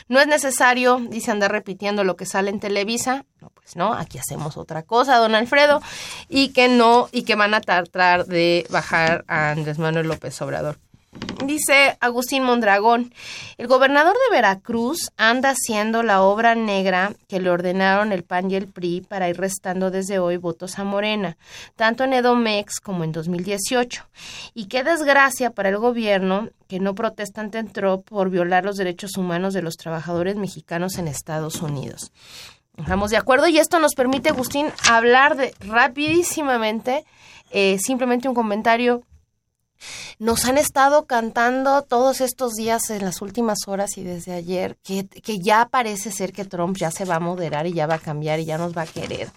No es necesario, dice, andar repitiendo lo que sale en Televisa. No, pues no, aquí hacemos otra cosa, don Alfredo. Y que no, y que van a tratar de bajar a Andrés Manuel López Obrador. Dice Agustín Mondragón, el gobernador de Veracruz anda haciendo la obra negra que le ordenaron el PAN y el PRI para ir restando desde hoy votos a Morena, tanto en Edomex como en 2018. Y qué desgracia para el gobierno que no protesta ante Trump por violar los derechos humanos de los trabajadores mexicanos en Estados Unidos. Estamos de acuerdo y esto nos permite, Agustín, hablar de rapidísimamente, eh, simplemente un comentario nos han estado cantando todos estos días en las últimas horas y desde ayer que, que, ya parece ser que Trump ya se va a moderar y ya va a cambiar y ya nos va a querer.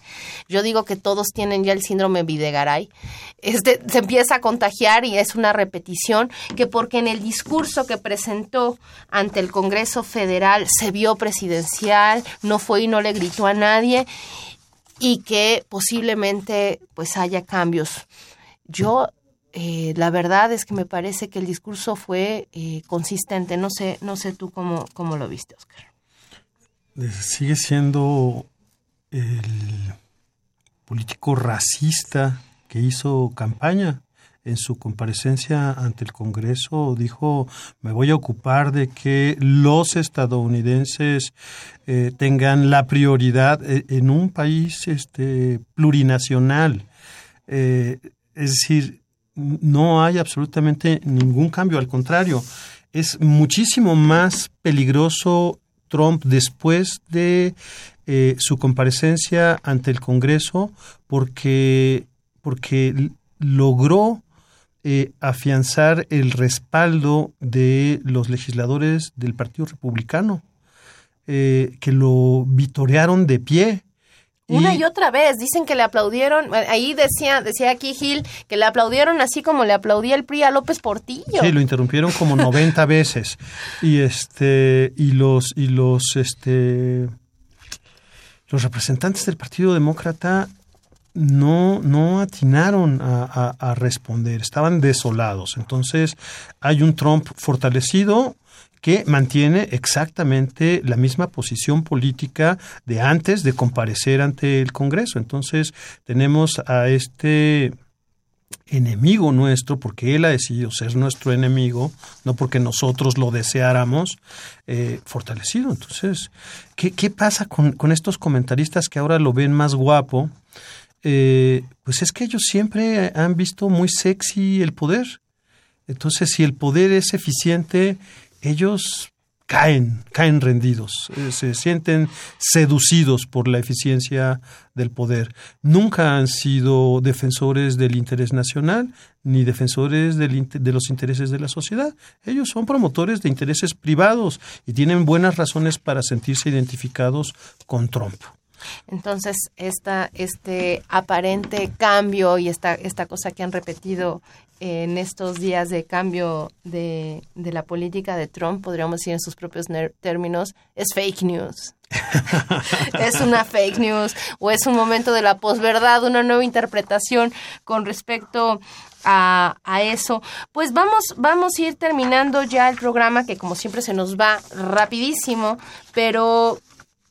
Yo digo que todos tienen ya el síndrome Videgaray. Este, se empieza a contagiar y es una repetición que porque en el discurso que presentó ante el Congreso Federal se vio presidencial, no fue y no le gritó a nadie y que posiblemente pues haya cambios. Yo eh, la verdad es que me parece que el discurso fue eh, consistente. No sé, no sé tú cómo, cómo lo viste, Oscar. Sigue siendo el político racista que hizo campaña. En su comparecencia ante el Congreso dijo, me voy a ocupar de que los estadounidenses eh, tengan la prioridad en un país este, plurinacional. es decir, no hay absolutamente ningún cambio, al contrario, es muchísimo más peligroso Trump después de eh, su comparecencia ante el Congreso porque, porque logró eh, afianzar el respaldo de los legisladores del Partido Republicano, eh, que lo vitorearon de pie una y otra vez, dicen que le aplaudieron, ahí decía, decía aquí Gil, que le aplaudieron así como le aplaudía el PRI a López Portillo. Sí, lo interrumpieron como 90 veces. Y este, y los, y los, este, los representantes del Partido Demócrata no, no atinaron a, a, responder, estaban desolados. Entonces, hay un Trump fortalecido, que mantiene exactamente la misma posición política de antes de comparecer ante el Congreso. Entonces tenemos a este enemigo nuestro, porque él ha decidido ser nuestro enemigo, no porque nosotros lo deseáramos, eh, fortalecido. Entonces, ¿qué, qué pasa con, con, estos comentaristas que ahora lo ven más guapo? Eh, pues es que ellos siempre han visto muy sexy el poder. Entonces, si el poder es eficiente, ellos caen, caen rendidos, eh, se sienten seducidos por la eficiencia del poder. Nunca han sido defensores del interés nacional ni defensores de los intereses de la sociedad. Ellos son promotores de intereses privados y tienen buenas razones para sentirse identificados con Trump. Entonces, esta, este aparente cambio y esta, esta cosa que han repetido en estos días de cambio de, de la política de Trump, podríamos decir en sus propios términos, es fake news. es una fake news o es un momento de la posverdad, una nueva interpretación con respecto a, a, eso. Pues vamos, vamos a ir terminando ya el programa que como siempre se nos va rapidísimo, pero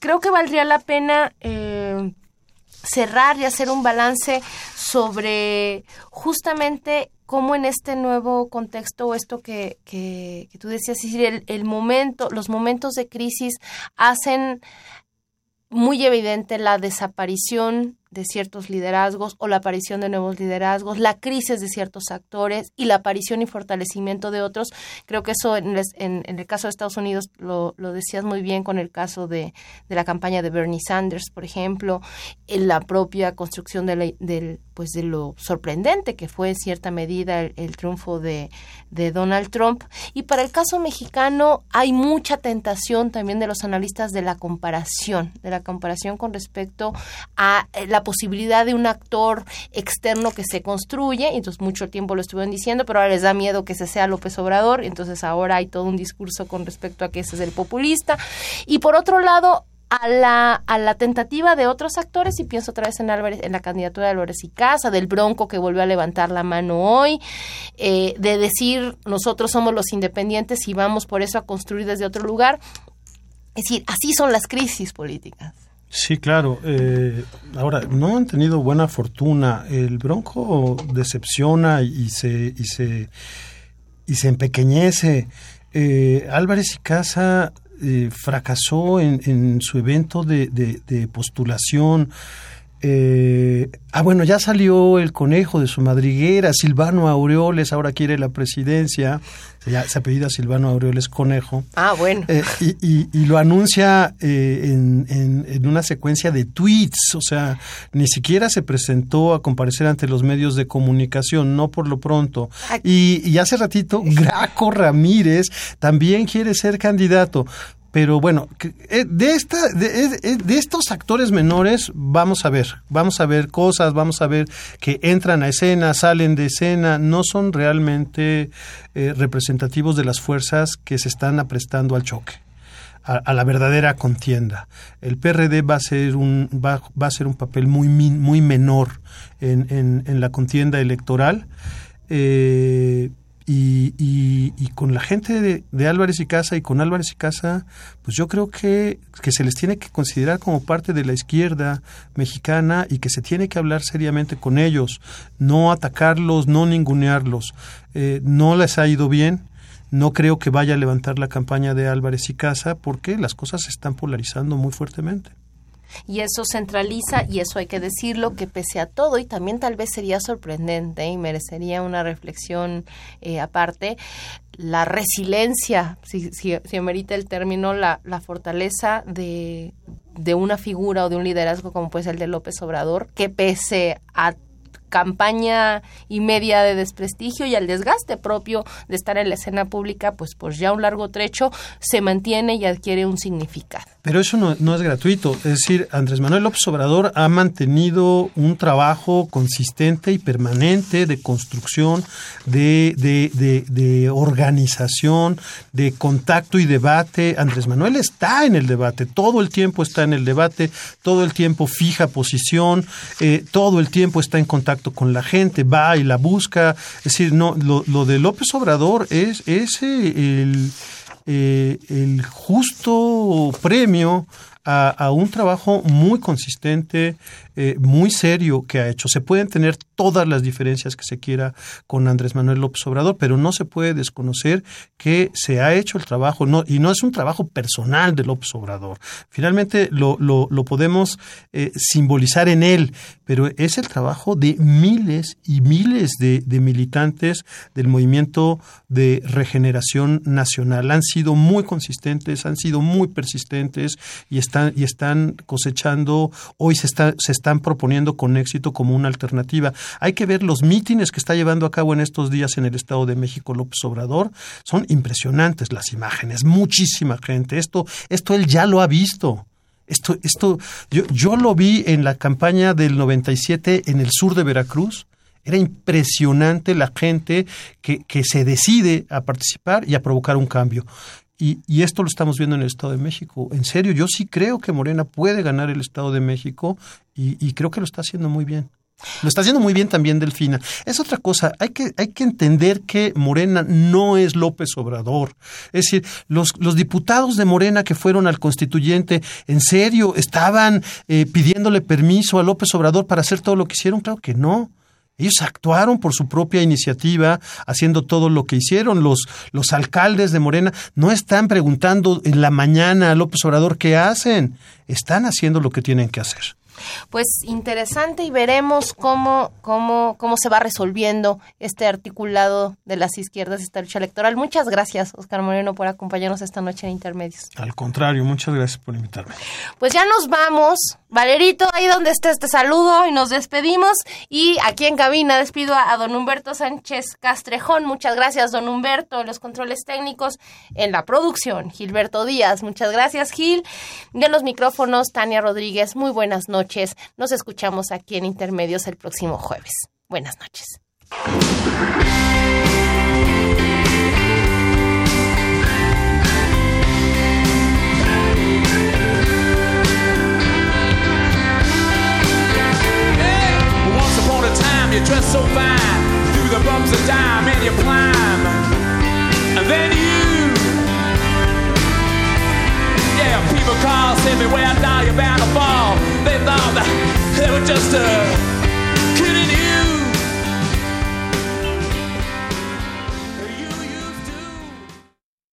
creo que valdría la pena eh, cerrar y hacer un balance sobre justamente cómo en este nuevo contexto o esto que, que, tú decías, el, el momento, los momentos de crisis hacen muy evidente la desaparición de ciertos liderazgos o la aparición de nuevos liderazgos, la crisis de ciertos actores y la aparición y fortalecimiento de otros. Creo que eso en, el caso de Estados Unidos lo, decías muy bien con el caso de, la campaña de Bernie Sanders, por ejemplo, en la propia construcción de, del, pues de lo sorprendente que fue en cierta medida el, triunfo de, de Donald Trump. Y para el caso mexicano hay mucha tentación también de los analistas de la comparación, de la comparación con respecto a la posibilidad de un actor externo que se construye, y entonces mucho tiempo lo estuvieron diciendo, pero ahora les da miedo que ese sea López Obrador, entonces ahora hay todo un discurso con respecto a que ese es el populista. Y por otro lado, a la, a la tentativa de otros actores, y pienso otra vez en Álvarez, en la candidatura de Álvarez y Casa, del Bronco que volvió a levantar la mano hoy, eh, de decir nosotros somos los independientes y vamos por eso a construir desde otro lugar. Es decir, así son las crisis políticas. Sí, claro. Eh, ahora, no han tenido buena fortuna. El Bronco decepciona y se, y se y se empequeñece. Eh, Álvarez y Casa eh, fracasó en, en su evento de, de- de postulación. Eh, ah, bueno, ya salió el conejo de su madriguera, Silvano Aureoles, ahora quiere la presidencia, se, ya- se apellida Silvano Aureoles Conejo. Ah, bueno. Eh, y, y- y lo anuncia eh, en, en- en una secuencia de tweets, o sea, ni siquiera se presentó a comparecer ante los medios de comunicación, no por lo pronto. Y, y hace ratito, Graco Ramírez también quiere ser candidato. Pero bueno, eh, de, esta, de, eh, de estos actores menores vamos a ver, vamos a ver cosas, vamos a ver que entran a escena, salen de escena, no son realmente eh, representativos de las fuerzas que se están aprestando al choque a, la verdadera contienda. El PRD va a ser un, va, va a ser un papel muy, muy menor en, en- en la contienda electoral. eh, y, y- con la gente de, de Álvarez y Casa y con Álvarez y Casa, pues yo creo que, que se les tiene que considerar como parte de la izquierda mexicana y que se tiene que hablar seriamente con ellos, no atacarlos, no ningunearlos. Eh, no les ha ido bien, no creo que vaya a levantar la campaña de Álvarez y Casa porque las cosas se están polarizando muy fuertemente. Y eso centraliza, y eso hay que decirlo, que pese a todo, y también tal vez sería sorprendente y merecería una reflexión eh, aparte, la resiliencia, si, si, si amerita el término, la, la fortaleza de, de una figura o de un liderazgo como puede ser el de López Obrador, que pese a campaña y media de desprestigio y al desgaste propio de estar en la escena pública, pues por ya un largo trecho se mantiene y adquiere un significado. Pero eso no, no es gratuito. Es decir, Andrés Manuel López Obrador ha mantenido un trabajo consistente y permanente de construcción, de, de, de, de organización, de contacto y debate. Andrés Manuel está en el debate, todo el tiempo está en el debate, todo el tiempo fija posición, eh, todo el tiempo está en contacto con la gente, va y la busca. Es decir, no, lo, lo de López Obrador es, es eh, el eh, el justo premio a, a un trabajo muy consistente, eh, muy serio que ha hecho. Se pueden tener todas las diferencias que se quiera con Andrés Manuel López Obrador, pero no se puede desconocer que se ha hecho el trabajo, no, y no es un trabajo personal de López Obrador. Finalmente lo, lo, podemos eh, simbolizar en él, pero es el trabajo de miles y miles de, de militantes del movimiento de regeneración nacional. Han sido muy consistentes, han sido muy persistentes y están, y están cosechando, hoy se, está, están proponiendo con éxito como una alternativa. Hay que ver los mítines que está llevando a cabo en estos días en el Estado de México López Obrador. Son impresionantes las imágenes, muchísima gente. Esto, esto él ya lo ha visto. Esto, esto, yo, yo lo vi en la campaña del 97 en el sur de Veracruz. Era impresionante la gente que, que se decide a participar y a provocar un cambio. Y, y, esto lo estamos viendo en el Estado de México. En serio, yo sí creo que Morena puede ganar el Estado de México y, creo que lo está haciendo muy bien. Lo está haciendo muy bien también Delfina. Es otra cosa, hay que, hay que entender que Morena no es López Obrador. Es decir, los, los diputados de Morena que fueron al constituyente, ¿en serio estaban eh, pidiéndole permiso a López Obrador para hacer todo lo que hicieron? Claro que no. Ellos actuaron por su propia iniciativa, haciendo todo lo que hicieron. Los, los alcaldes de Morena no están preguntando en la mañana a López Obrador qué hacen. Están haciendo lo que tienen que hacer pues interesante y veremos cómo, cómo, cómo se va resolviendo este articulado de las izquierdas, esta lucha electoral. Muchas gracias, Oscar Moreno, por acompañarnos esta noche en Intermedios. Al contrario, muchas gracias por invitarme. Pues ya nos vamos. Valerito, ahí donde estés, te saludo y nos despedimos. Y aquí en cabina despido a, a don Humberto Sánchez Castrejón. Muchas gracias, don Humberto, los controles técnicos en la producción. Gilberto Díaz, muchas gracias, Gil. De los micrófonos, Tania Rodríguez, muy buenas noches. Nos escuchamos aquí en Intermedios el próximo jueves. Buenas noches. Once upon a time you dressed so fine through the bumps of dime and you climb, and then you. People call, say me where I die, you're bound to fall. They thought that they were just a